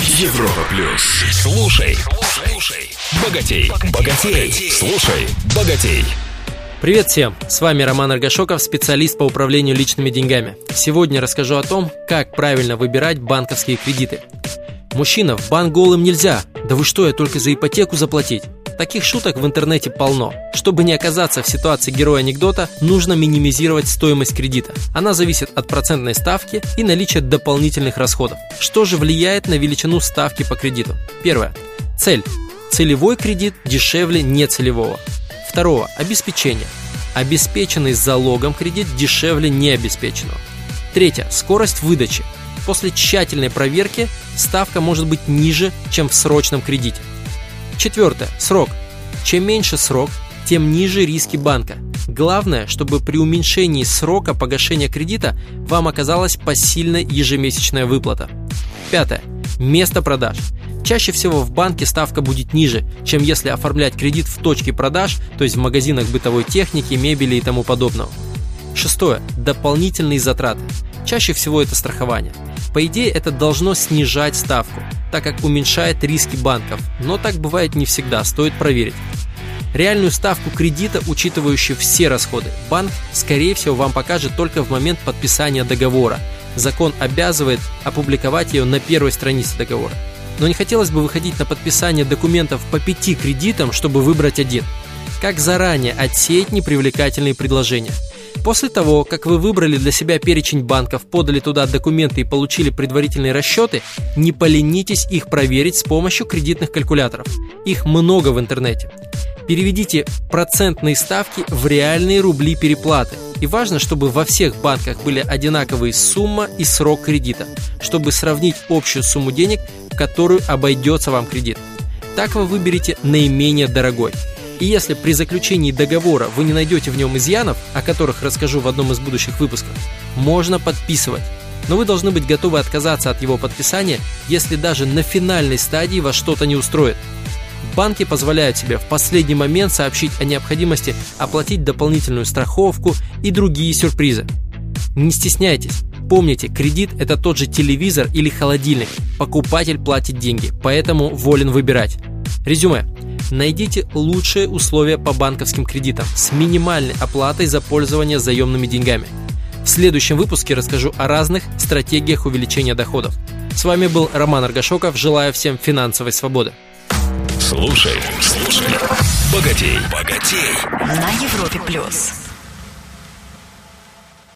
Европа плюс. Слушай, слушай, богатей, богатей, слушай, богатей. Привет всем! С вами Роман Аргашоков, специалист по управлению личными деньгами. Сегодня расскажу о том, как правильно выбирать банковские кредиты. Мужчина, в банк голым нельзя. Да вы что, я только за ипотеку заплатить? Таких шуток в интернете полно. Чтобы не оказаться в ситуации героя анекдота, нужно минимизировать стоимость кредита. Она зависит от процентной ставки и наличия дополнительных расходов. Что же влияет на величину ставки по кредиту? Первое. Цель. Целевой кредит дешевле нецелевого. Второе. Обеспечение. Обеспеченный залогом кредит дешевле необеспеченного. Третье. Скорость выдачи. После тщательной проверки ставка может быть ниже, чем в срочном кредите. Четвертое. Срок. Чем меньше срок, тем ниже риски банка. Главное, чтобы при уменьшении срока погашения кредита вам оказалась посильная ежемесячная выплата. Пятое. Место продаж. Чаще всего в банке ставка будет ниже, чем если оформлять кредит в точке продаж, то есть в магазинах бытовой техники, мебели и тому подобного. Шестое. Дополнительные затраты. Чаще всего это страхование. По идее, это должно снижать ставку, так как уменьшает риски банков, но так бывает не всегда, стоит проверить. Реальную ставку кредита, учитывающую все расходы, банк, скорее всего, вам покажет только в момент подписания договора. Закон обязывает опубликовать ее на первой странице договора. Но не хотелось бы выходить на подписание документов по пяти кредитам, чтобы выбрать один. Как заранее отсеять непривлекательные предложения – После того, как вы выбрали для себя перечень банков, подали туда документы и получили предварительные расчеты, не поленитесь их проверить с помощью кредитных калькуляторов. Их много в интернете. Переведите процентные ставки в реальные рубли переплаты. И важно, чтобы во всех банках были одинаковые сумма и срок кредита, чтобы сравнить общую сумму денег, которую обойдется вам кредит. Так вы выберете наименее дорогой. И если при заключении договора вы не найдете в нем изъянов, о которых расскажу в одном из будущих выпусков, можно подписывать. Но вы должны быть готовы отказаться от его подписания, если даже на финальной стадии вас что-то не устроит. Банки позволяют себе в последний момент сообщить о необходимости оплатить дополнительную страховку и другие сюрпризы. Не стесняйтесь. Помните, кредит – это тот же телевизор или холодильник. Покупатель платит деньги, поэтому волен выбирать. Резюме. Найдите лучшие условия по банковским кредитам с минимальной оплатой за пользование заемными деньгами. В следующем выпуске расскажу о разных стратегиях увеличения доходов. С вами был Роман Аргашоков. Желаю всем финансовой свободы. Слушай, слушай, богатей, богатей. На Европе плюс.